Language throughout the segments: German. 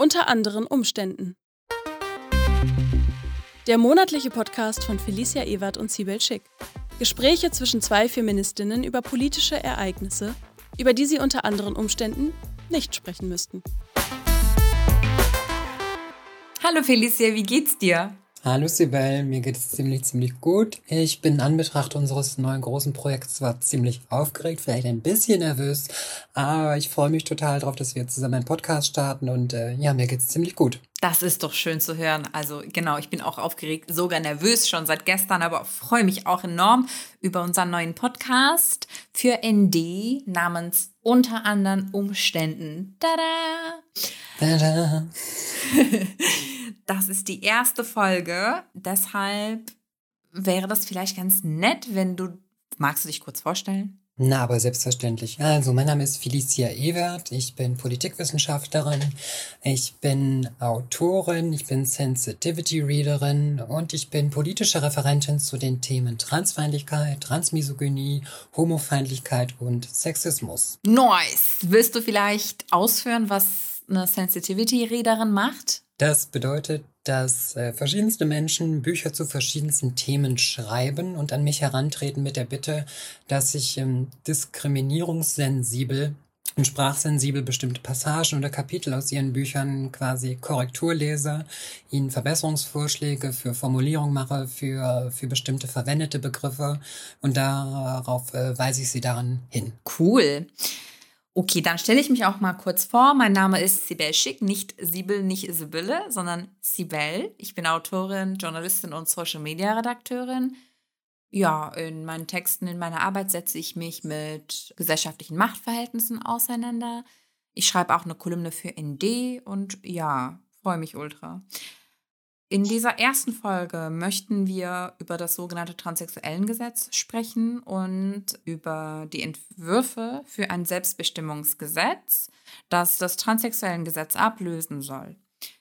Unter anderen Umständen. Der monatliche Podcast von Felicia Ewert und Sibel Schick. Gespräche zwischen zwei Feministinnen über politische Ereignisse, über die sie unter anderen Umständen nicht sprechen müssten. Hallo Felicia, wie geht's dir? Hallo Sibel, mir geht es ziemlich, ziemlich gut. Ich bin in Anbetracht unseres neuen großen Projekts zwar ziemlich aufgeregt, vielleicht ein bisschen nervös, aber ich freue mich total darauf, dass wir zusammen einen Podcast starten und äh, ja, mir geht es ziemlich gut. Das ist doch schön zu hören. Also genau, ich bin auch aufgeregt, sogar nervös schon seit gestern, aber freue mich auch enorm über unseren neuen Podcast für ND namens Unter anderen Umständen. Tada! Tada! Das ist die erste Folge. Deshalb wäre das vielleicht ganz nett, wenn du. Magst du dich kurz vorstellen? Na, aber selbstverständlich. Also, mein Name ist Felicia Ewert. Ich bin Politikwissenschaftlerin. Ich bin Autorin. Ich bin Sensitivity Readerin. Und ich bin politische Referentin zu den Themen Transfeindlichkeit, Transmisogynie, Homofeindlichkeit und Sexismus. Nice. Willst du vielleicht ausführen, was eine Sensitivity Readerin macht? Das bedeutet, dass äh, verschiedenste Menschen Bücher zu verschiedensten Themen schreiben und an mich herantreten mit der Bitte, dass ich ähm, diskriminierungssensibel und sprachsensibel bestimmte Passagen oder Kapitel aus ihren Büchern quasi Korrektur lese, ihnen Verbesserungsvorschläge für Formulierung mache, für, für bestimmte verwendete Begriffe und darauf äh, weise ich sie daran hin. Cool. Okay, dann stelle ich mich auch mal kurz vor. Mein Name ist Sibel Schick, nicht Sibel, nicht Sibylle, sondern Sibel. Ich bin Autorin, Journalistin und Social Media Redakteurin. Ja, in meinen Texten, in meiner Arbeit setze ich mich mit gesellschaftlichen Machtverhältnissen auseinander. Ich schreibe auch eine Kolumne für ND und ja, freue mich ultra. In dieser ersten Folge möchten wir über das sogenannte Transsexuellengesetz sprechen und über die Entwürfe für ein Selbstbestimmungsgesetz, das das Transsexuellengesetz ablösen soll.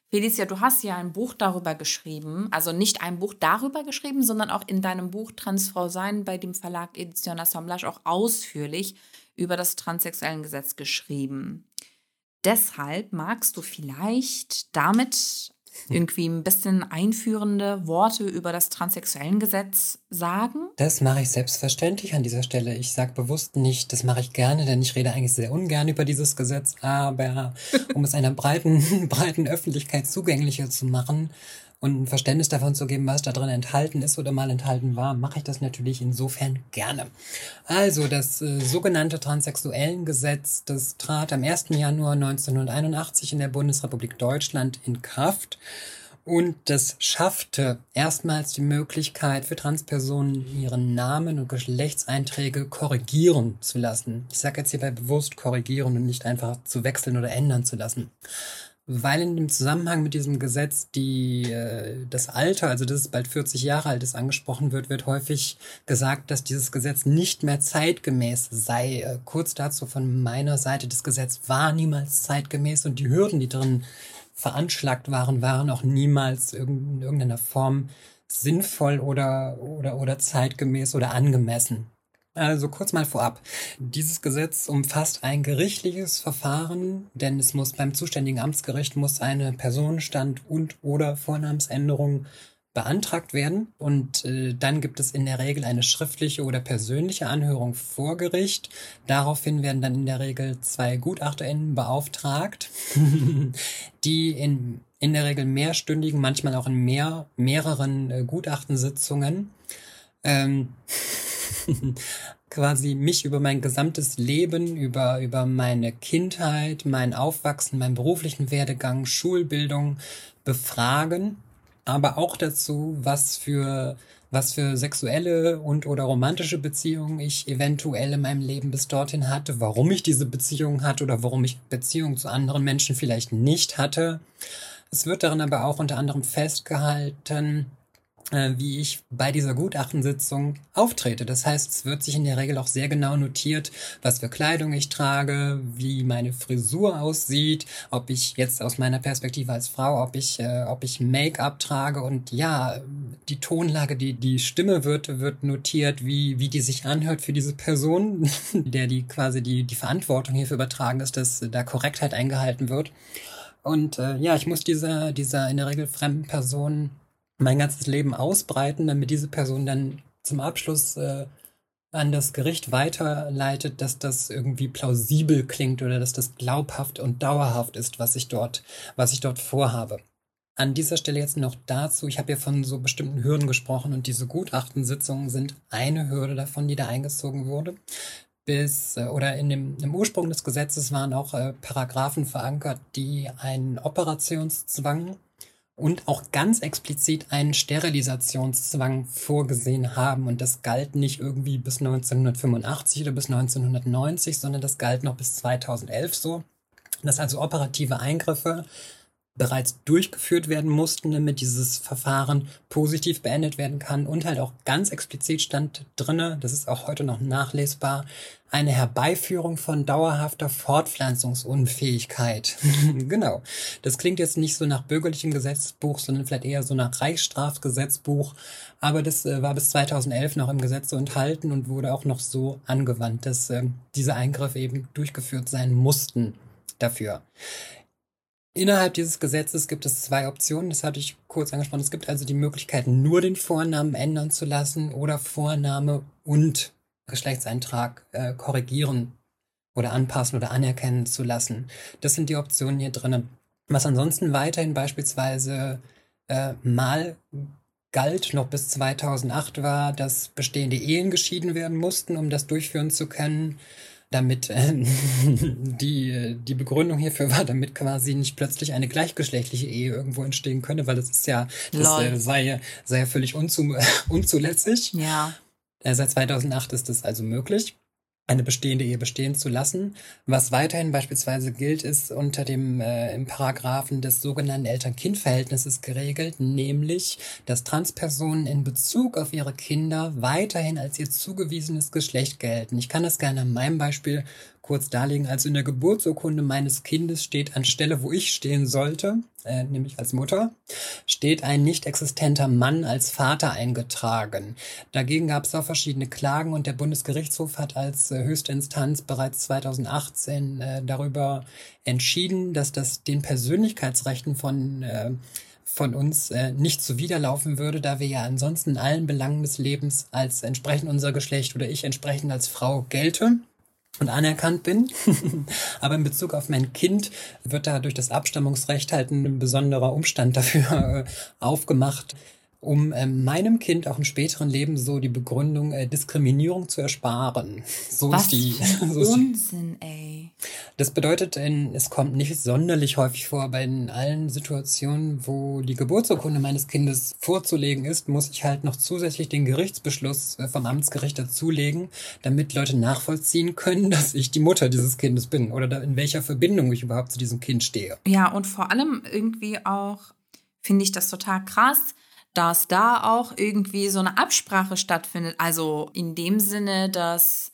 Felicia, du hast ja ein Buch darüber geschrieben, also nicht ein Buch darüber geschrieben, sondern auch in deinem Buch Transfrau Sein bei dem Verlag Edition Assemblage auch ausführlich über das Transsexuellengesetz geschrieben. Deshalb magst du vielleicht damit irgendwie ein bisschen einführende Worte über das Transsexuellengesetz sagen? Das mache ich selbstverständlich an dieser Stelle. Ich sage bewusst nicht, das mache ich gerne, denn ich rede eigentlich sehr ungern über dieses Gesetz. Aber um es einer breiten, breiten Öffentlichkeit zugänglicher zu machen, und ein Verständnis davon zu geben, was da drin enthalten ist oder mal enthalten war, mache ich das natürlich insofern gerne. Also das äh, sogenannte Transsexuellengesetz, das trat am 1. Januar 1981 in der Bundesrepublik Deutschland in Kraft. Und das schaffte erstmals die Möglichkeit für Transpersonen, ihren Namen und Geschlechtseinträge korrigieren zu lassen. Ich sage jetzt hierbei bewusst korrigieren und nicht einfach zu wechseln oder ändern zu lassen weil in dem Zusammenhang mit diesem Gesetz die äh, das Alter, also dass es bald 40 Jahre alt ist, angesprochen wird, wird häufig gesagt, dass dieses Gesetz nicht mehr zeitgemäß sei. Äh, kurz dazu von meiner Seite, das Gesetz war niemals zeitgemäß und die Hürden, die drin veranschlagt waren, waren auch niemals in irgendeiner Form sinnvoll oder, oder, oder zeitgemäß oder angemessen. Also kurz mal vorab. Dieses Gesetz umfasst ein gerichtliches Verfahren, denn es muss beim zuständigen Amtsgericht muss eine Personenstand und oder Vornamensänderung beantragt werden und äh, dann gibt es in der Regel eine schriftliche oder persönliche Anhörung vor Gericht. Daraufhin werden dann in der Regel zwei GutachterInnen beauftragt, die in, in der Regel mehrstündigen, manchmal auch in mehr, mehreren äh, Gutachtensitzungen ähm, quasi mich über mein gesamtes Leben, über, über meine Kindheit, mein Aufwachsen, meinen beruflichen Werdegang, Schulbildung befragen, aber auch dazu, was für was für sexuelle und oder romantische Beziehungen ich eventuell in meinem Leben bis dorthin hatte, warum ich diese Beziehung hatte oder warum ich Beziehungen zu anderen Menschen vielleicht nicht hatte. Es wird darin aber auch unter anderem festgehalten, wie ich bei dieser Gutachtensitzung auftrete. Das heißt, es wird sich in der Regel auch sehr genau notiert, was für Kleidung ich trage, wie meine Frisur aussieht, ob ich jetzt aus meiner Perspektive als Frau, ob ich, äh, ob ich Make-up trage und ja, die Tonlage, die, die Stimme wird, wird notiert, wie, wie die sich anhört für diese Person, der die quasi die, die Verantwortung hierfür übertragen ist, dass da Korrektheit eingehalten wird. Und äh, ja, ich muss dieser, dieser in der Regel fremden Person mein ganzes Leben ausbreiten, damit diese Person dann zum Abschluss äh, an das Gericht weiterleitet, dass das irgendwie plausibel klingt oder dass das glaubhaft und dauerhaft ist, was ich dort, was ich dort vorhabe. An dieser Stelle jetzt noch dazu, ich habe ja von so bestimmten Hürden gesprochen und diese Gutachtensitzungen sind eine Hürde davon, die da eingezogen wurde. Bis, äh, oder in dem, im Ursprung des Gesetzes waren auch äh, Paragraphen verankert, die einen Operationszwang und auch ganz explizit einen Sterilisationszwang vorgesehen haben. Und das galt nicht irgendwie bis 1985 oder bis 1990, sondern das galt noch bis 2011 so. Dass also operative Eingriffe bereits durchgeführt werden mussten, damit dieses Verfahren positiv beendet werden kann. Und halt auch ganz explizit stand drinne, das ist auch heute noch nachlesbar, eine Herbeiführung von dauerhafter Fortpflanzungsunfähigkeit. genau. Das klingt jetzt nicht so nach bürgerlichem Gesetzbuch, sondern vielleicht eher so nach Reichsstrafgesetzbuch. Aber das äh, war bis 2011 noch im Gesetz so enthalten und wurde auch noch so angewandt, dass äh, diese Eingriffe eben durchgeführt sein mussten dafür. Innerhalb dieses Gesetzes gibt es zwei Optionen, das hatte ich kurz angesprochen. Es gibt also die Möglichkeit, nur den Vornamen ändern zu lassen oder Vorname und Geschlechtseintrag äh, korrigieren oder anpassen oder anerkennen zu lassen. Das sind die Optionen hier drinnen. Was ansonsten weiterhin beispielsweise äh, mal galt, noch bis 2008 war, dass bestehende Ehen geschieden werden mussten, um das durchführen zu können damit äh, die, die Begründung hierfür war, damit quasi nicht plötzlich eine gleichgeschlechtliche Ehe irgendwo entstehen könne, weil das ist ja, das äh, sei, sei ja völlig unzu, unzulässig. Ja. Äh, seit 2008 ist das also möglich eine bestehende Ehe bestehen zu lassen. Was weiterhin beispielsweise gilt, ist unter dem äh, im Paragraphen des sogenannten Eltern-Kind-Verhältnisses geregelt, nämlich, dass Transpersonen in Bezug auf ihre Kinder weiterhin als ihr zugewiesenes Geschlecht gelten. Ich kann das gerne an meinem Beispiel kurz darlegen. Also in der Geburtsurkunde meines Kindes steht anstelle, wo ich stehen sollte, äh, nämlich als Mutter, steht ein nicht existenter Mann als Vater eingetragen. Dagegen gab es auch verschiedene Klagen und der Bundesgerichtshof hat als äh, höchste Instanz bereits 2018 äh, darüber entschieden, dass das den Persönlichkeitsrechten von äh, von uns äh, nicht zuwiderlaufen würde, da wir ja ansonsten in allen Belangen des Lebens als entsprechend unser Geschlecht oder ich entsprechend als Frau gelte und anerkannt bin. Aber in Bezug auf mein Kind wird da durch das Abstammungsrecht halt ein besonderer Umstand dafür äh, aufgemacht, um äh, meinem Kind auch im späteren Leben so die Begründung äh, Diskriminierung zu ersparen. So Was ist die. So ist Unsinn, die. ey. Das bedeutet, in, es kommt nicht sonderlich häufig vor, aber in allen Situationen, wo die Geburtsurkunde meines Kindes vorzulegen ist, muss ich halt noch zusätzlich den Gerichtsbeschluss äh, vom Amtsgericht dazulegen, damit Leute nachvollziehen können, dass ich die Mutter dieses Kindes bin oder in welcher Verbindung ich überhaupt zu diesem Kind stehe. Ja, und vor allem irgendwie auch finde ich das total krass, dass da auch irgendwie so eine Absprache stattfindet. Also in dem Sinne, dass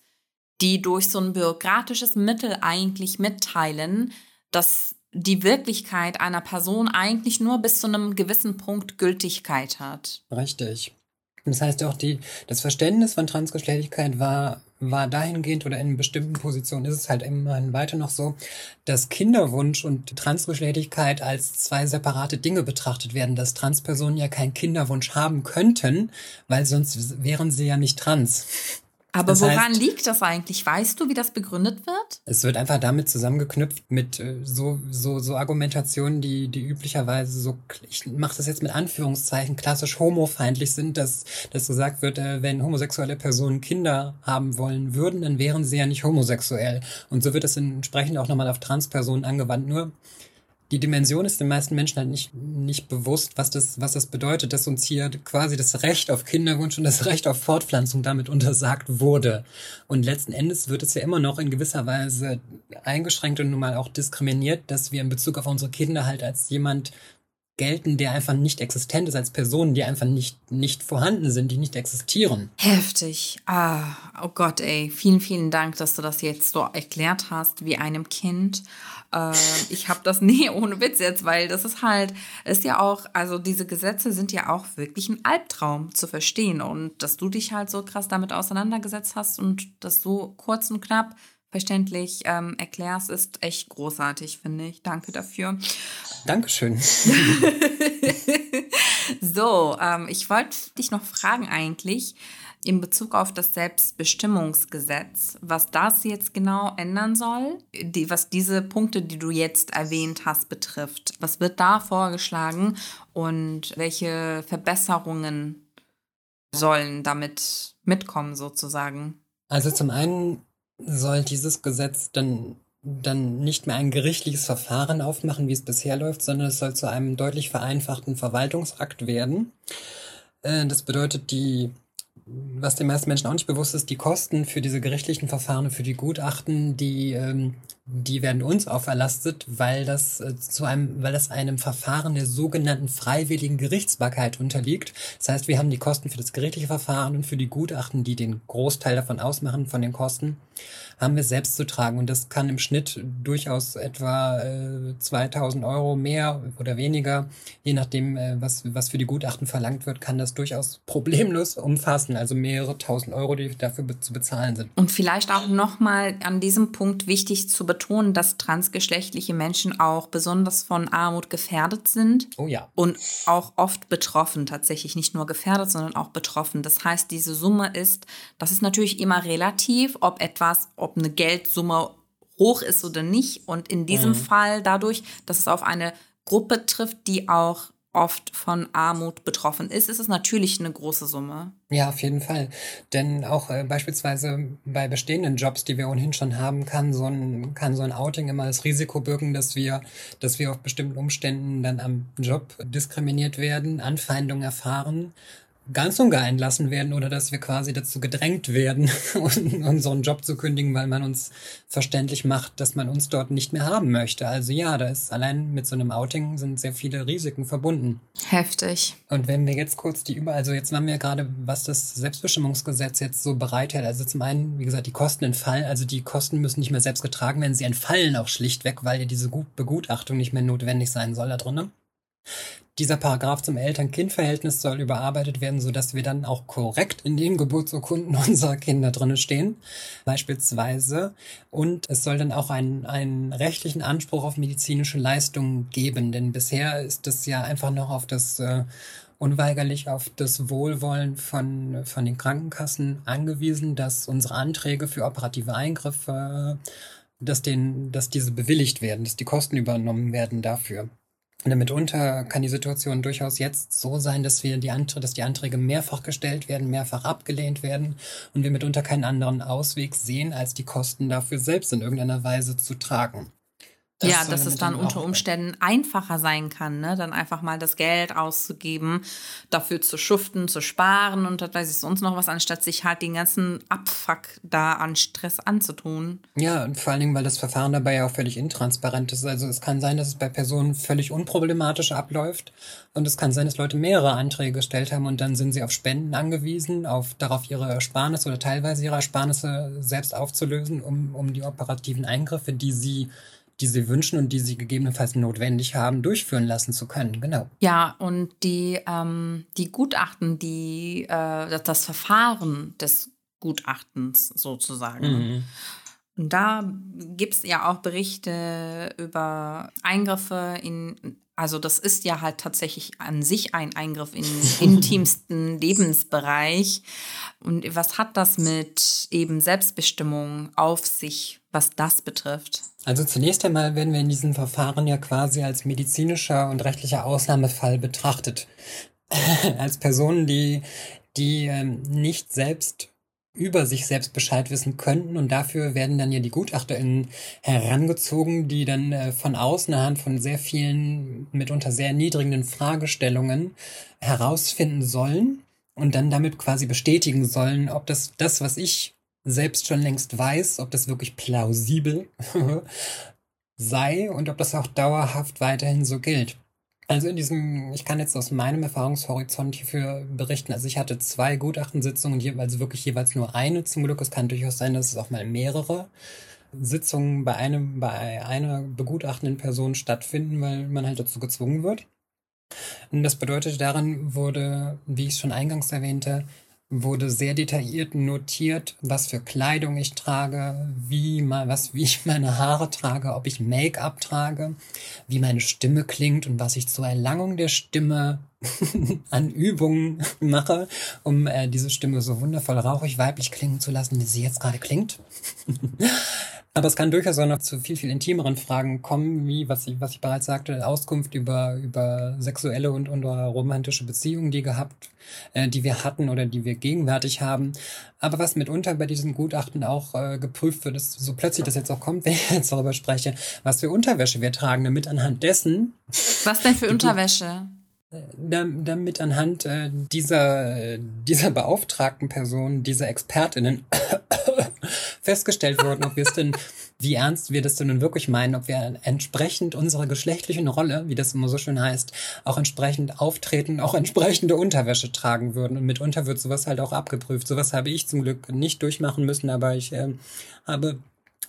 die durch so ein bürokratisches Mittel eigentlich mitteilen, dass die Wirklichkeit einer Person eigentlich nur bis zu einem gewissen Punkt Gültigkeit hat. Richtig. Das heißt auch, die, das Verständnis von Transgeschlechtlichkeit war war dahingehend oder in bestimmten Positionen ist es halt immerhin weiter noch so, dass Kinderwunsch und Transgeschlechtlichkeit als zwei separate Dinge betrachtet werden, dass Transpersonen ja keinen Kinderwunsch haben könnten, weil sonst wären sie ja nicht trans. Aber das woran heißt, liegt das eigentlich? Weißt du, wie das begründet wird? Es wird einfach damit zusammengeknüpft mit äh, so, so, so Argumentationen, die, die üblicherweise so, ich mache das jetzt mit Anführungszeichen, klassisch homofeindlich sind, dass, dass gesagt wird, äh, wenn homosexuelle Personen Kinder haben wollen würden, dann wären sie ja nicht homosexuell. Und so wird es entsprechend auch nochmal auf Transpersonen angewandt. Nur die Dimension ist den meisten Menschen halt nicht, nicht bewusst, was das, was das bedeutet, dass uns hier quasi das Recht auf Kinderwunsch und das Recht auf Fortpflanzung damit untersagt wurde. Und letzten Endes wird es ja immer noch in gewisser Weise eingeschränkt und nun mal auch diskriminiert, dass wir in Bezug auf unsere Kinder halt als jemand gelten, der einfach nicht existent ist, als Personen, die einfach nicht, nicht vorhanden sind, die nicht existieren. Heftig. Ah, oh Gott, ey. Vielen, vielen Dank, dass du das jetzt so erklärt hast, wie einem Kind. Äh, ich habe das nie ohne Witz jetzt, weil das ist halt, ist ja auch, also diese Gesetze sind ja auch wirklich ein Albtraum zu verstehen und dass du dich halt so krass damit auseinandergesetzt hast und das so kurz und knapp verständlich ähm, erklärst, ist echt großartig, finde ich. Danke dafür. Dankeschön. so, ähm, ich wollte dich noch fragen eigentlich in Bezug auf das Selbstbestimmungsgesetz, was das jetzt genau ändern soll, die, was diese Punkte, die du jetzt erwähnt hast, betrifft. Was wird da vorgeschlagen und welche Verbesserungen sollen damit mitkommen sozusagen? Also zum einen soll dieses Gesetz dann dann nicht mehr ein gerichtliches Verfahren aufmachen, wie es bisher läuft, sondern es soll zu einem deutlich vereinfachten Verwaltungsakt werden. Äh, das bedeutet, die was den meisten Menschen auch nicht bewusst ist, die Kosten für diese gerichtlichen Verfahren, für die Gutachten, die, ähm, die werden uns auferlastet, weil das äh, zu einem, weil das einem Verfahren der sogenannten freiwilligen Gerichtsbarkeit unterliegt. Das heißt, wir haben die Kosten für das gerichtliche Verfahren und für die Gutachten, die den Großteil davon ausmachen, von den Kosten, haben wir selbst zu tragen. Und das kann im Schnitt durchaus etwa äh, 2000 Euro mehr oder weniger, je nachdem, äh, was, was für die Gutachten verlangt wird, kann das durchaus problemlos umfassen. Also mehrere tausend Euro, die dafür be zu bezahlen sind. Und vielleicht auch nochmal an diesem Punkt wichtig zu betonen, dass transgeschlechtliche Menschen auch besonders von Armut gefährdet sind. Oh ja. Und auch oft betroffen, tatsächlich nicht nur gefährdet, sondern auch betroffen. Das heißt, diese Summe ist, das ist natürlich immer relativ, ob etwas, ob eine Geldsumme hoch ist oder nicht. Und in diesem mhm. Fall dadurch, dass es auf eine Gruppe trifft, die auch oft von Armut betroffen ist, ist es natürlich eine große Summe. Ja, auf jeden Fall. Denn auch äh, beispielsweise bei bestehenden Jobs, die wir ohnehin schon haben, kann so ein, kann so ein Outing immer das Risiko birgen, dass wir, dass wir auf bestimmten Umständen dann am Job diskriminiert werden, Anfeindungen erfahren ganz und gar entlassen werden oder dass wir quasi dazu gedrängt werden, unseren Job zu kündigen, weil man uns verständlich macht, dass man uns dort nicht mehr haben möchte. Also ja, da ist allein mit so einem Outing sind sehr viele Risiken verbunden. Heftig. Und wenn wir jetzt kurz die über, also jetzt haben wir gerade, was das Selbstbestimmungsgesetz jetzt so bereithält. Also zum einen, wie gesagt, die Kosten entfallen, also die Kosten müssen nicht mehr selbst getragen werden, sie entfallen auch schlichtweg, weil ja diese Begutachtung nicht mehr notwendig sein soll da drinnen. Dieser Paragraph zum Eltern-Kind-Verhältnis soll überarbeitet werden, sodass wir dann auch korrekt in den Geburtsurkunden unserer Kinder drinne stehen, beispielsweise. Und es soll dann auch einen, einen rechtlichen Anspruch auf medizinische Leistungen geben, denn bisher ist das ja einfach noch auf das äh, unweigerlich auf das Wohlwollen von, von den Krankenkassen angewiesen, dass unsere Anträge für operative Eingriffe, dass, den, dass diese bewilligt werden, dass die Kosten übernommen werden dafür. Und mitunter kann die Situation durchaus jetzt so sein, dass wir die Anträge, dass die Anträge mehrfach gestellt werden, mehrfach abgelehnt werden und wir mitunter keinen anderen Ausweg sehen, als die Kosten dafür selbst in irgendeiner Weise zu tragen. Das ja, dass es dann unter Umständen einfacher sein kann, ne? dann einfach mal das Geld auszugeben, dafür zu schuften, zu sparen und das weiß ich sonst noch was, anstatt sich halt den ganzen Abfuck da an Stress anzutun. Ja, und vor allen Dingen, weil das Verfahren dabei ja auch völlig intransparent ist. Also es kann sein, dass es bei Personen völlig unproblematisch abläuft und es kann sein, dass Leute mehrere Anträge gestellt haben und dann sind sie auf Spenden angewiesen, auf darauf ihre Ersparnisse oder teilweise ihre Ersparnisse selbst aufzulösen, um, um die operativen Eingriffe, die sie die sie wünschen und die sie gegebenenfalls notwendig haben, durchführen lassen zu können. Genau. Ja, und die, ähm, die Gutachten, die, äh, das Verfahren des Gutachtens sozusagen. Mhm. Und da gibt es ja auch Berichte über Eingriffe in, also das ist ja halt tatsächlich an sich ein Eingriff in den intimsten Lebensbereich. Und was hat das mit eben Selbstbestimmung auf sich, was das betrifft? Also zunächst einmal werden wir in diesem Verfahren ja quasi als medizinischer und rechtlicher Ausnahmefall betrachtet. als Personen, die, die ähm, nicht selbst über sich selbst Bescheid wissen könnten und dafür werden dann ja die GutachterInnen herangezogen, die dann äh, von außen anhand von sehr vielen, mitunter sehr niedrigen Fragestellungen herausfinden sollen und dann damit quasi bestätigen sollen, ob das, das, was ich selbst schon längst weiß, ob das wirklich plausibel sei und ob das auch dauerhaft weiterhin so gilt. Also in diesem, ich kann jetzt aus meinem Erfahrungshorizont hierfür berichten, also ich hatte zwei Gutachtensitzungen, jeweils wirklich jeweils nur eine zum Glück. Es kann durchaus sein, dass es auch mal mehrere Sitzungen bei einem, bei einer begutachtenden Person stattfinden, weil man halt dazu gezwungen wird. Und das bedeutet, darin wurde, wie ich schon eingangs erwähnte, wurde sehr detailliert notiert, was für Kleidung ich trage, wie mal was wie ich meine Haare trage, ob ich Make-up trage, wie meine Stimme klingt und was ich zur Erlangung der Stimme an Übungen mache, um äh, diese Stimme so wundervoll rauchig weiblich klingen zu lassen, wie sie jetzt gerade klingt. Aber es kann durchaus auch noch zu viel, viel intimeren Fragen kommen, wie, was ich, was ich bereits sagte, Auskunft über, über sexuelle und, und romantische Beziehungen, die gehabt, äh, die wir hatten oder die wir gegenwärtig haben. Aber was mitunter bei diesem Gutachten auch äh, geprüft wird, ist so plötzlich das jetzt auch kommt, wenn ich jetzt darüber spreche, was für Unterwäsche wir tragen, damit anhand dessen. Was denn für Unterwäsche? Damit anhand äh, dieser, dieser beauftragten Personen, dieser Expertinnen festgestellt wurden, ob wir es denn, wie ernst wir das denn nun wirklich meinen, ob wir entsprechend unserer geschlechtlichen Rolle, wie das immer so schön heißt, auch entsprechend auftreten, auch entsprechende Unterwäsche tragen würden. Und mitunter wird sowas halt auch abgeprüft. Sowas habe ich zum Glück nicht durchmachen müssen, aber ich äh, habe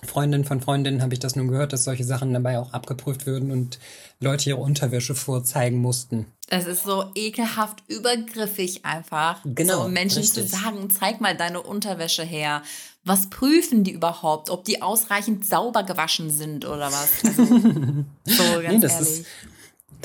Freundin von Freundinnen habe ich das nun gehört, dass solche Sachen dabei auch abgeprüft würden und Leute ihre Unterwäsche vorzeigen mussten. Es ist so ekelhaft übergriffig einfach. Genau. So Menschen richtig. zu sagen, zeig mal deine Unterwäsche her. Was prüfen die überhaupt? Ob die ausreichend sauber gewaschen sind oder was? Also, so ganz nee, das ehrlich. Ist,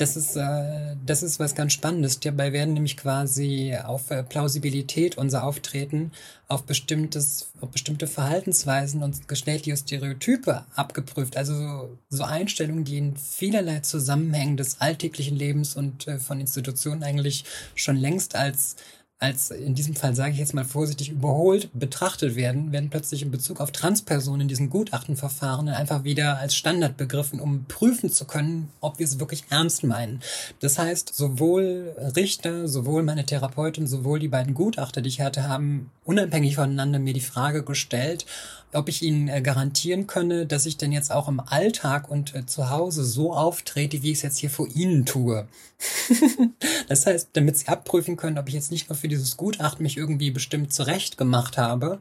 das ist, äh, das ist was ganz Spannendes. Dabei werden nämlich quasi auf äh, Plausibilität unser Auftreten, auf bestimmtes, auf bestimmte Verhaltensweisen und geschlechtliche Stereotype abgeprüft. Also so, so Einstellungen, die in vielerlei Zusammenhängen des alltäglichen Lebens und äh, von Institutionen eigentlich schon längst als als in diesem Fall sage ich jetzt mal vorsichtig überholt betrachtet werden, werden plötzlich in Bezug auf Transpersonen in diesen Gutachtenverfahren einfach wieder als Standard begriffen, um prüfen zu können, ob wir es wirklich ernst meinen. Das heißt, sowohl Richter, sowohl meine Therapeutin, sowohl die beiden Gutachter, die ich hatte, haben unabhängig voneinander mir die Frage gestellt, ob ich Ihnen äh, garantieren könne, dass ich denn jetzt auch im Alltag und äh, zu Hause so auftrete, wie ich es jetzt hier vor Ihnen tue. das heißt, damit Sie abprüfen können, ob ich jetzt nicht nur für dieses Gutachten mich irgendwie bestimmt zurecht gemacht habe,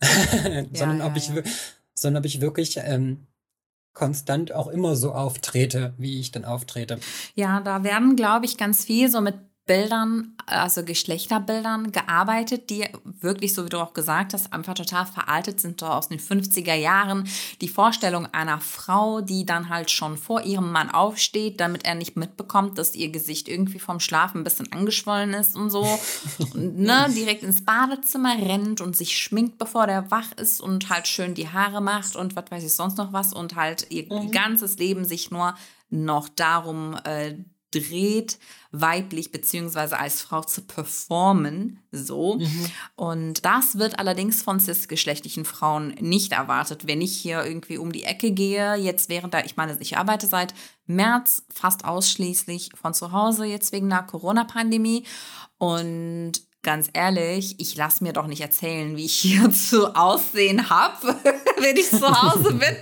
sondern ja, ob ich, ja. sondern ob ich wirklich ähm, konstant auch immer so auftrete, wie ich dann auftrete. Ja, da werden, glaube ich, ganz viel so mit Bildern, also Geschlechterbildern gearbeitet, die wirklich, so wie du auch gesagt hast, einfach total veraltet sind, so aus den 50er Jahren. Die Vorstellung einer Frau, die dann halt schon vor ihrem Mann aufsteht, damit er nicht mitbekommt, dass ihr Gesicht irgendwie vom Schlafen ein bisschen angeschwollen ist und so. und, ne, direkt ins Badezimmer rennt und sich schminkt, bevor der wach ist und halt schön die Haare macht und was weiß ich sonst noch was und halt ihr mhm. ganzes Leben sich nur noch darum äh, dreht, weiblich beziehungsweise als Frau zu performen, so. Mhm. Und das wird allerdings von cisgeschlechtlichen Frauen nicht erwartet. Wenn ich hier irgendwie um die Ecke gehe, jetzt während da, ich meine, ich arbeite seit März fast ausschließlich von zu Hause, jetzt wegen der Corona-Pandemie und ganz ehrlich, ich lasse mir doch nicht erzählen, wie ich hier zu aussehen habe, wenn ich zu Hause bin.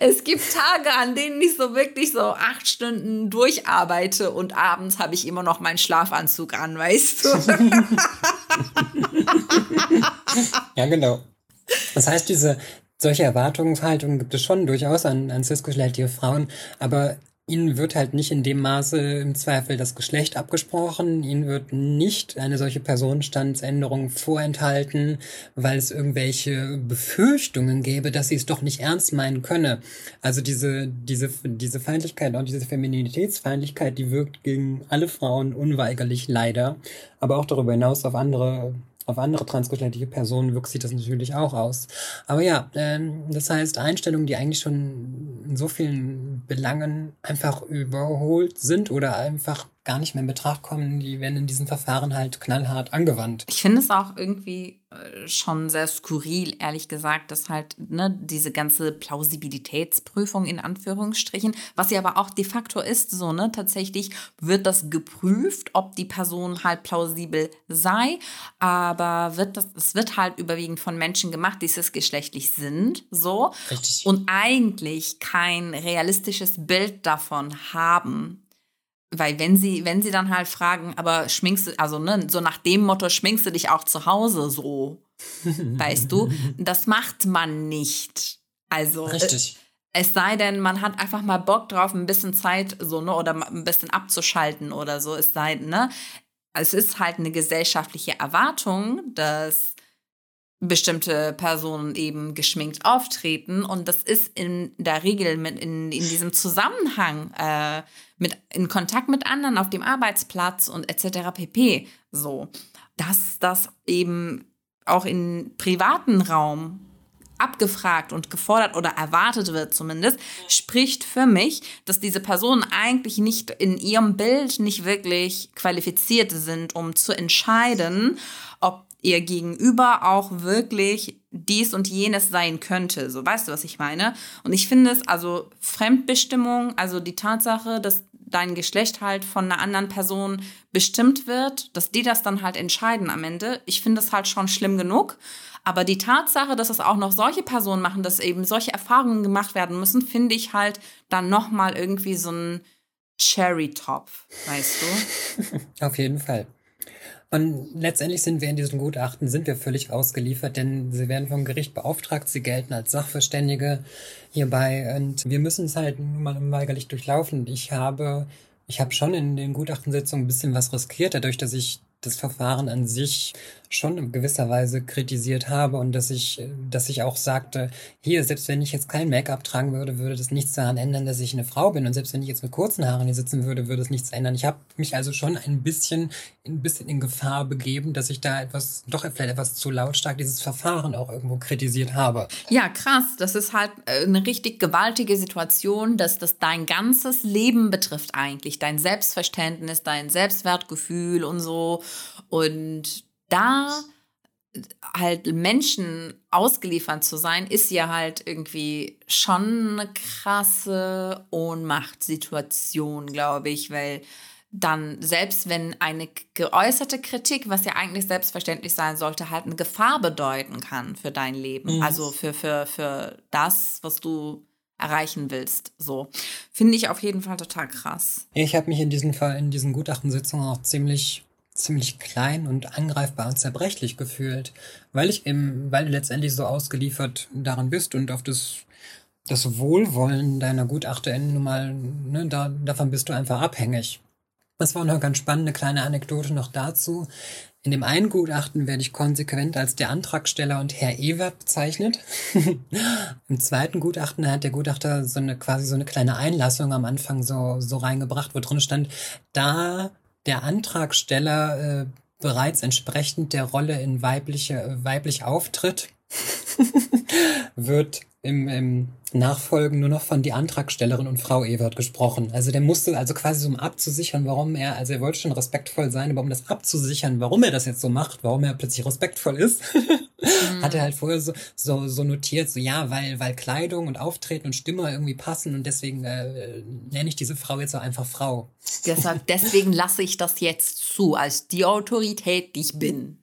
Es gibt Tage, an denen ich so wirklich so acht Stunden durcharbeite und abends habe ich immer noch meinen Schlafanzug an, weißt du? ja, genau. Das heißt, diese solche Erwartungshaltungen gibt es schon durchaus an, an cisgeschlechtliche Frauen, aber Ihnen wird halt nicht in dem Maße im Zweifel das Geschlecht abgesprochen. Ihnen wird nicht eine solche Personenstandsänderung vorenthalten, weil es irgendwelche Befürchtungen gäbe, dass sie es doch nicht ernst meinen könne. Also diese, diese, diese Feindlichkeit, auch diese Femininitätsfeindlichkeit, die wirkt gegen alle Frauen unweigerlich leider, aber auch darüber hinaus auf andere auf andere transgeschlechtliche Personen wirkt sich das natürlich auch aus. Aber ja, ähm, das heißt, Einstellungen, die eigentlich schon in so vielen Belangen einfach überholt sind oder einfach gar nicht mehr in Betracht kommen, die werden in diesen Verfahren halt knallhart angewandt. Ich finde es auch irgendwie äh, schon sehr skurril, ehrlich gesagt, dass halt ne, diese ganze Plausibilitätsprüfung in Anführungsstrichen, was ja aber auch de facto ist, so, ne, tatsächlich wird das geprüft, ob die Person halt plausibel sei, aber wird das, es wird halt überwiegend von Menschen gemacht, die cisgeschlechtlich sind, so. Richtig. Und eigentlich kein realistisches Bild davon haben, weil wenn sie, wenn sie dann halt fragen, aber schminkst du, also ne, so nach dem Motto, schminkst du dich auch zu Hause so, weißt du, das macht man nicht. Also Richtig. Äh, es sei denn, man hat einfach mal Bock drauf, ein bisschen Zeit so, ne, oder ein bisschen abzuschalten oder so, es sei, ne. es ist halt eine gesellschaftliche Erwartung, dass bestimmte Personen eben geschminkt auftreten und das ist in der Regel mit in, in diesem Zusammenhang äh, mit in Kontakt mit anderen auf dem Arbeitsplatz und etc. pp. so, dass das eben auch im privaten Raum abgefragt und gefordert oder erwartet wird zumindest, spricht für mich, dass diese Personen eigentlich nicht in ihrem Bild nicht wirklich qualifiziert sind, um zu entscheiden, ihr Gegenüber auch wirklich dies und jenes sein könnte. So, weißt du, was ich meine? Und ich finde es, also Fremdbestimmung, also die Tatsache, dass dein Geschlecht halt von einer anderen Person bestimmt wird, dass die das dann halt entscheiden am Ende. Ich finde es halt schon schlimm genug. Aber die Tatsache, dass es auch noch solche Personen machen, dass eben solche Erfahrungen gemacht werden müssen, finde ich halt dann nochmal irgendwie so ein Cherry-Topf, weißt du? Auf jeden Fall. Und letztendlich sind wir in diesem Gutachten, sind wir völlig ausgeliefert, denn sie werden vom Gericht beauftragt, sie gelten als Sachverständige hierbei und wir müssen es halt nun mal unweigerlich durchlaufen. Ich habe, ich habe schon in den Gutachtensitzungen ein bisschen was riskiert, dadurch, dass ich das Verfahren an sich schon in gewisser Weise kritisiert habe und dass ich, dass ich auch sagte, hier, selbst wenn ich jetzt kein Make-up tragen würde, würde das nichts daran ändern, dass ich eine Frau bin. Und selbst wenn ich jetzt mit kurzen Haaren hier sitzen würde, würde es nichts ändern. Ich habe mich also schon ein bisschen, ein bisschen in Gefahr begeben, dass ich da etwas, doch vielleicht etwas zu lautstark dieses Verfahren auch irgendwo kritisiert habe. Ja, krass. Das ist halt äh, eine richtig gewaltige Situation, dass das dein ganzes Leben betrifft eigentlich. Dein Selbstverständnis, dein Selbstwertgefühl und so. Und da halt Menschen ausgeliefert zu sein, ist ja halt irgendwie schon eine krasse Ohnmachtssituation, glaube ich, weil dann selbst wenn eine geäußerte Kritik, was ja eigentlich selbstverständlich sein sollte, halt eine Gefahr bedeuten kann für dein Leben, mhm. also für, für, für das, was du erreichen willst. So finde ich auf jeden Fall total krass. Ich habe mich in diesem Fall in diesen Gutachtensitzungen auch ziemlich ziemlich klein und angreifbar und zerbrechlich gefühlt, weil ich eben, weil du letztendlich so ausgeliefert daran bist und auf das das Wohlwollen deiner GutachterInnen nun mal, ne, da, davon bist du einfach abhängig. Das war eine ganz spannende kleine Anekdote noch dazu. In dem einen Gutachten werde ich konsequent als der Antragsteller und Herr Ewert bezeichnet. Im zweiten Gutachten hat der Gutachter so eine quasi so eine kleine Einlassung am Anfang so, so reingebracht, wo drin stand, da der Antragsteller äh, bereits entsprechend der Rolle in weibliche, äh, weiblich auftritt, wird im, im Nachfolgen nur noch von die Antragstellerin und Frau Ewert gesprochen. Also der musste also quasi um abzusichern, warum er, also er wollte schon respektvoll sein, aber um das abzusichern, warum er das jetzt so macht, warum er plötzlich respektvoll ist, mhm. hat er halt vorher so, so, so notiert, so ja, weil, weil Kleidung und Auftreten und Stimme irgendwie passen und deswegen äh, nenne ich diese Frau jetzt auch einfach Frau. Deshalb, deswegen lasse ich das jetzt zu, als die Autorität, die ich bin.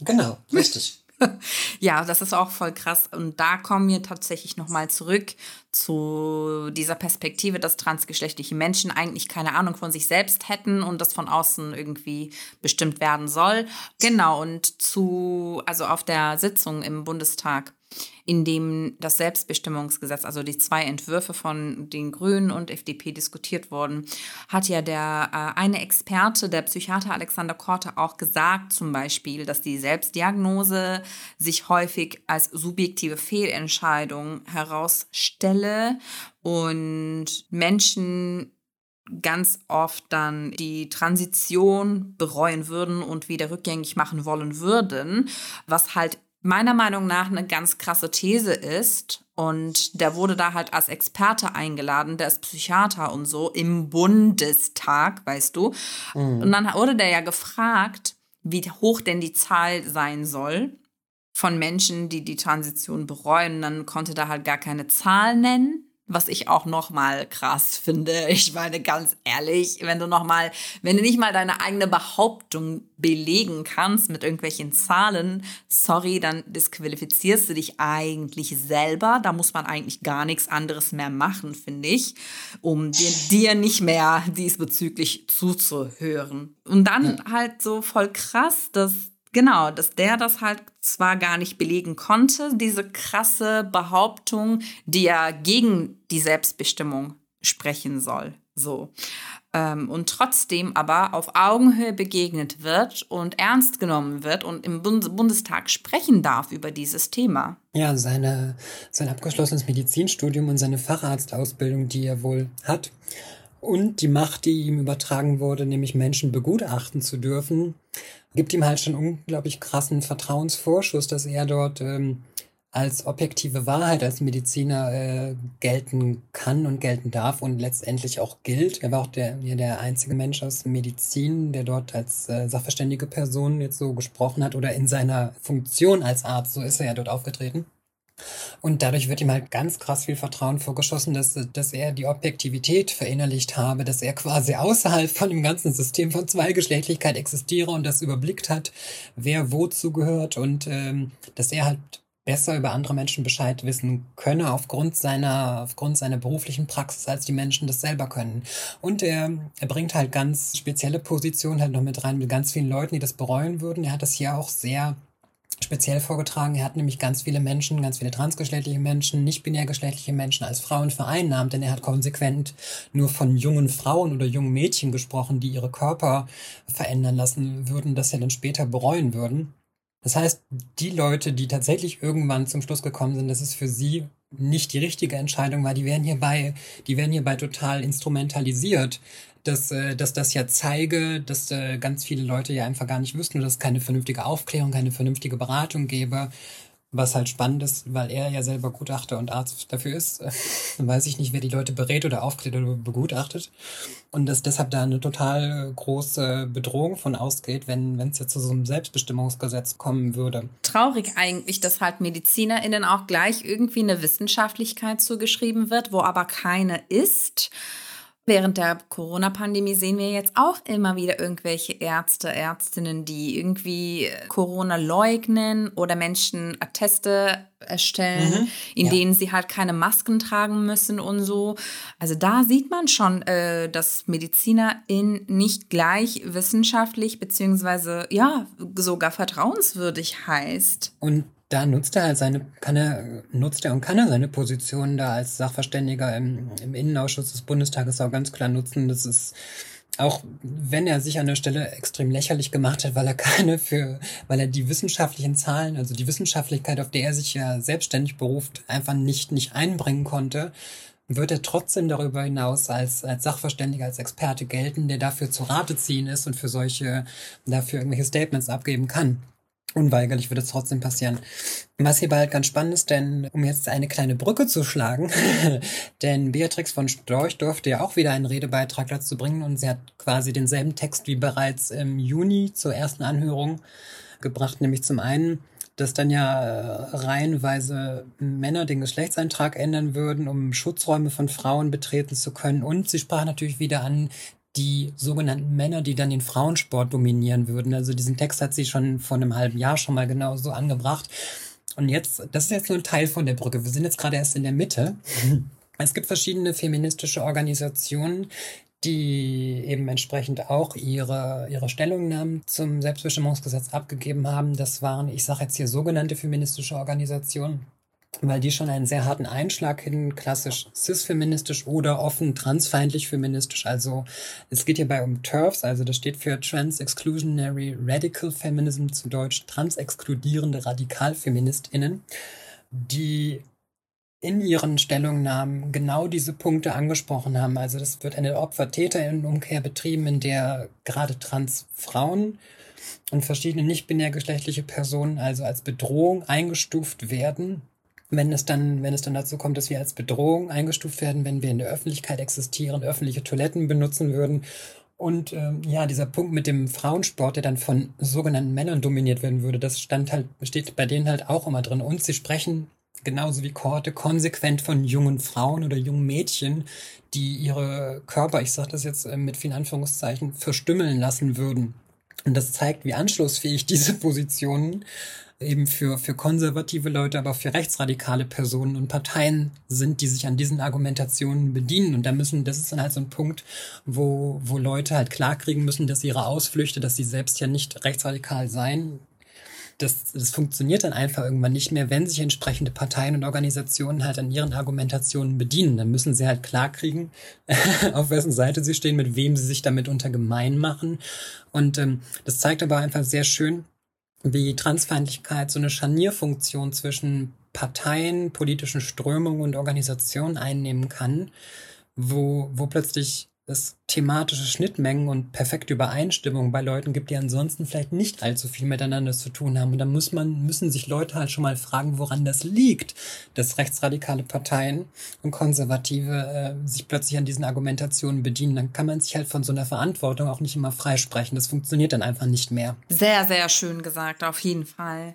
Genau, richtig. ja, das ist auch voll krass. Und da kommen wir tatsächlich nochmal zurück zu dieser Perspektive, dass transgeschlechtliche Menschen eigentlich keine Ahnung von sich selbst hätten und das von außen irgendwie bestimmt werden soll. Genau, und zu, also auf der Sitzung im Bundestag in dem das Selbstbestimmungsgesetz, also die zwei Entwürfe von den Grünen und FDP diskutiert wurden, hat ja der äh, eine Experte, der Psychiater Alexander Korte, auch gesagt, zum Beispiel, dass die Selbstdiagnose sich häufig als subjektive Fehlentscheidung herausstelle und Menschen ganz oft dann die Transition bereuen würden und wieder rückgängig machen wollen würden, was halt meiner Meinung nach eine ganz krasse These ist. Und der wurde da halt als Experte eingeladen, der ist Psychiater und so, im Bundestag, weißt du. Mhm. Und dann wurde der ja gefragt, wie hoch denn die Zahl sein soll von Menschen, die die Transition bereuen. Und dann konnte da halt gar keine Zahl nennen was ich auch noch mal krass finde. Ich meine ganz ehrlich, wenn du noch mal, wenn du nicht mal deine eigene Behauptung belegen kannst mit irgendwelchen Zahlen, sorry, dann disqualifizierst du dich eigentlich selber. Da muss man eigentlich gar nichts anderes mehr machen, finde ich, um dir, dir nicht mehr diesbezüglich zuzuhören. Und dann halt so voll krass, dass Genau, dass der das halt zwar gar nicht belegen konnte, diese krasse Behauptung, die ja gegen die Selbstbestimmung sprechen soll. So. Ähm, und trotzdem aber auf Augenhöhe begegnet wird und ernst genommen wird und im Bund Bundestag sprechen darf über dieses Thema. Ja, seine, sein abgeschlossenes Medizinstudium und seine Facharztausbildung, die er wohl hat, und die Macht, die ihm übertragen wurde, nämlich Menschen begutachten zu dürfen, gibt ihm halt schon unglaublich krassen Vertrauensvorschuss, dass er dort ähm, als objektive Wahrheit als Mediziner äh, gelten kann und gelten darf und letztendlich auch gilt. Er war auch der, der einzige Mensch aus Medizin, der dort als äh, sachverständige Person jetzt so gesprochen hat oder in seiner Funktion als Arzt, so ist er ja dort aufgetreten. Und dadurch wird ihm halt ganz krass viel Vertrauen vorgeschossen, dass, dass er die Objektivität verinnerlicht habe, dass er quasi außerhalb von dem ganzen System von Zweigeschlechtlichkeit existiere und das überblickt hat, wer wozu gehört und ähm, dass er halt besser über andere Menschen Bescheid wissen könne aufgrund seiner, aufgrund seiner beruflichen Praxis, als die Menschen das selber können. Und er, er bringt halt ganz spezielle Positionen halt noch mit rein, mit ganz vielen Leuten, die das bereuen würden. Er hat das hier auch sehr speziell vorgetragen. Er hat nämlich ganz viele Menschen, ganz viele transgeschlechtliche Menschen, nicht binärgeschlechtliche Menschen als Frauen vereinnahmt, denn er hat konsequent nur von jungen Frauen oder jungen Mädchen gesprochen, die ihre Körper verändern lassen würden, das ja dann später bereuen würden. Das heißt, die Leute, die tatsächlich irgendwann zum Schluss gekommen sind, dass es für sie nicht die richtige Entscheidung war, die werden hierbei, die werden hierbei total instrumentalisiert, dass, äh, dass das ja zeige, dass äh, ganz viele Leute ja einfach gar nicht wüssten, dass es keine vernünftige Aufklärung, keine vernünftige Beratung gäbe, was halt spannend ist, weil er ja selber Gutachter und Arzt dafür ist. Dann weiß ich nicht, wer die Leute berät oder aufklärt oder begutachtet. Und dass deshalb da eine total große Bedrohung von ausgeht, wenn es jetzt zu so einem Selbstbestimmungsgesetz kommen würde. Traurig eigentlich, dass halt MedizinerInnen auch gleich irgendwie eine Wissenschaftlichkeit zugeschrieben wird, wo aber keine ist. Während der Corona-Pandemie sehen wir jetzt auch immer wieder irgendwelche Ärzte, Ärztinnen, die irgendwie äh, Corona leugnen oder Menschen Atteste erstellen, mhm, in ja. denen sie halt keine Masken tragen müssen und so. Also da sieht man schon, äh, dass Medizinerin nicht gleich wissenschaftlich beziehungsweise ja sogar vertrauenswürdig heißt. Und da nutzt er halt seine, kann er, nutzt er und kann er seine Position da als Sachverständiger im, im Innenausschuss des Bundestages auch ganz klar nutzen. Das ist auch wenn er sich an der Stelle extrem lächerlich gemacht hat, weil er keine für, weil er die wissenschaftlichen Zahlen, also die Wissenschaftlichkeit, auf der er sich ja selbstständig beruft, einfach nicht, nicht einbringen konnte, wird er trotzdem darüber hinaus als, als Sachverständiger, als Experte gelten, der dafür zu Rate ziehen ist und für solche, dafür irgendwelche Statements abgeben kann. Unweigerlich wird es trotzdem passieren. Was hierbei halt ganz spannend ist, denn um jetzt eine kleine Brücke zu schlagen, denn Beatrix von Storch durfte ja auch wieder einen Redebeitrag dazu bringen und sie hat quasi denselben Text wie bereits im Juni zur ersten Anhörung gebracht, nämlich zum einen, dass dann ja äh, reihenweise Männer den Geschlechtseintrag ändern würden, um Schutzräume von Frauen betreten zu können. Und sie sprach natürlich wieder an die sogenannten Männer, die dann den Frauensport dominieren würden. Also diesen Text hat sie schon vor einem halben Jahr schon mal genau so angebracht. Und jetzt, das ist jetzt nur ein Teil von der Brücke. Wir sind jetzt gerade erst in der Mitte. Es gibt verschiedene feministische Organisationen, die eben entsprechend auch ihre, ihre Stellungnahmen zum Selbstbestimmungsgesetz abgegeben haben. Das waren, ich sage jetzt hier sogenannte feministische Organisationen weil die schon einen sehr harten Einschlag hin, klassisch cis-feministisch oder offen transfeindlich feministisch. Also es geht hierbei um TERFs, also das steht für Trans-Exclusionary Radical Feminism, zu Deutsch trans-exkludierende Radikalfeministinnen, die in ihren Stellungnahmen genau diese Punkte angesprochen haben. Also das wird eine Opfer-Täter-Umkehr betrieben, in der gerade Transfrauen und verschiedene nicht-binär geschlechtliche Personen also als Bedrohung eingestuft werden wenn es dann, wenn es dann dazu kommt, dass wir als Bedrohung eingestuft werden, wenn wir in der Öffentlichkeit existieren, öffentliche Toiletten benutzen würden. Und ähm, ja, dieser Punkt mit dem Frauensport, der dann von sogenannten Männern dominiert werden würde, das stand halt, steht bei denen halt auch immer drin. Und sie sprechen genauso wie Korte konsequent von jungen Frauen oder jungen Mädchen, die ihre Körper, ich sage das jetzt äh, mit vielen Anführungszeichen, verstümmeln lassen würden. Und das zeigt, wie anschlussfähig diese Positionen eben für, für konservative Leute, aber für rechtsradikale Personen und Parteien sind, die sich an diesen Argumentationen bedienen. Und da müssen, das ist dann halt so ein Punkt, wo, wo Leute halt klarkriegen müssen, dass ihre Ausflüchte, dass sie selbst ja nicht rechtsradikal seien, das, das funktioniert dann einfach irgendwann nicht mehr, wenn sich entsprechende Parteien und Organisationen halt an ihren Argumentationen bedienen. Dann müssen sie halt klarkriegen, auf wessen Seite sie stehen, mit wem sie sich damit unter gemein machen. Und ähm, das zeigt aber einfach sehr schön, wie Transfeindlichkeit so eine Scharnierfunktion zwischen Parteien, politischen Strömungen und Organisationen einnehmen kann, wo, wo plötzlich es thematische Schnittmengen und perfekte Übereinstimmung bei Leuten gibt, die ansonsten vielleicht nicht allzu viel miteinander zu tun haben. Und da muss man, müssen sich Leute halt schon mal fragen, woran das liegt, dass rechtsradikale Parteien und Konservative äh, sich plötzlich an diesen Argumentationen bedienen. Dann kann man sich halt von so einer Verantwortung auch nicht immer freisprechen. Das funktioniert dann einfach nicht mehr. Sehr, sehr schön gesagt, auf jeden Fall.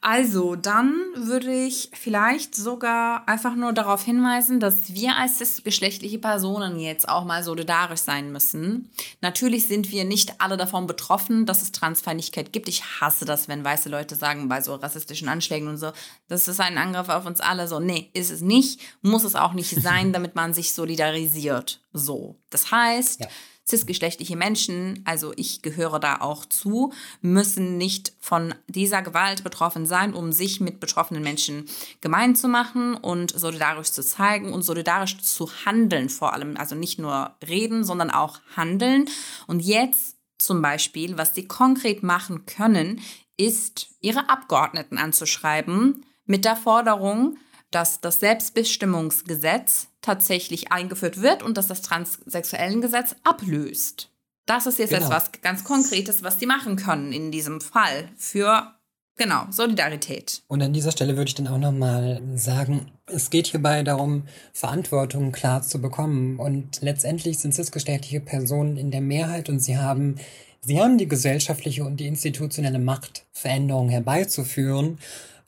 Also, dann würde ich vielleicht sogar einfach nur darauf hinweisen, dass wir als geschlechtliche Personen jetzt auch mal solidarisch sein müssen. Natürlich sind wir nicht alle davon betroffen, dass es Transfeindlichkeit gibt. Ich hasse das, wenn weiße Leute sagen bei so rassistischen Anschlägen und so, das ist ein Angriff auf uns alle. So, nee, ist es nicht, muss es auch nicht sein, damit man sich solidarisiert. So. Das heißt, ja cisgeschlechtliche Menschen, also ich gehöre da auch zu, müssen nicht von dieser Gewalt betroffen sein, um sich mit betroffenen Menschen gemein zu machen und solidarisch zu zeigen und solidarisch zu handeln vor allem. Also nicht nur reden, sondern auch handeln. Und jetzt zum Beispiel, was sie konkret machen können, ist, ihre Abgeordneten anzuschreiben mit der Forderung, dass das Selbstbestimmungsgesetz tatsächlich eingeführt wird und dass das Transsexuellengesetz ablöst. Das ist jetzt genau. etwas ganz Konkretes, was die machen können in diesem Fall für Genau, Solidarität. Und an dieser Stelle würde ich dann auch nochmal sagen, es geht hierbei darum, Verantwortung klar zu bekommen. Und letztendlich sind cisgeschlechtliche Personen in der Mehrheit und sie haben, sie haben die gesellschaftliche und die institutionelle Macht, Veränderungen herbeizuführen.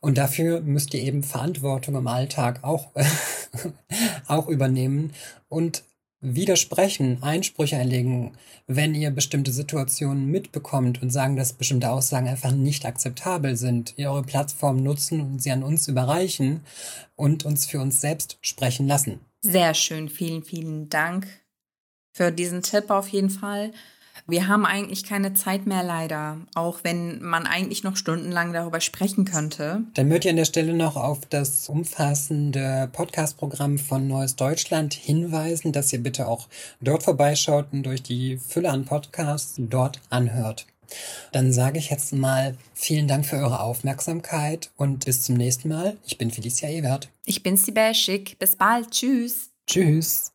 Und dafür müsst ihr eben Verantwortung im Alltag auch, auch übernehmen und widersprechen, Einsprüche einlegen, wenn ihr bestimmte Situationen mitbekommt und sagen, dass bestimmte Aussagen einfach nicht akzeptabel sind. Ihr eure Plattform nutzen und sie an uns überreichen und uns für uns selbst sprechen lassen. Sehr schön, vielen, vielen Dank für diesen Tipp auf jeden Fall. Wir haben eigentlich keine Zeit mehr leider, auch wenn man eigentlich noch stundenlang darüber sprechen könnte. Dann möchte ich an der Stelle noch auf das umfassende Podcast-Programm von Neues Deutschland hinweisen, dass ihr bitte auch dort vorbeischaut und durch die Fülle an Podcasts dort anhört. Dann sage ich jetzt mal vielen Dank für eure Aufmerksamkeit und bis zum nächsten Mal. Ich bin Felicia Ewert. Ich bin Sibel Schick. Bis bald. Tschüss. Tschüss.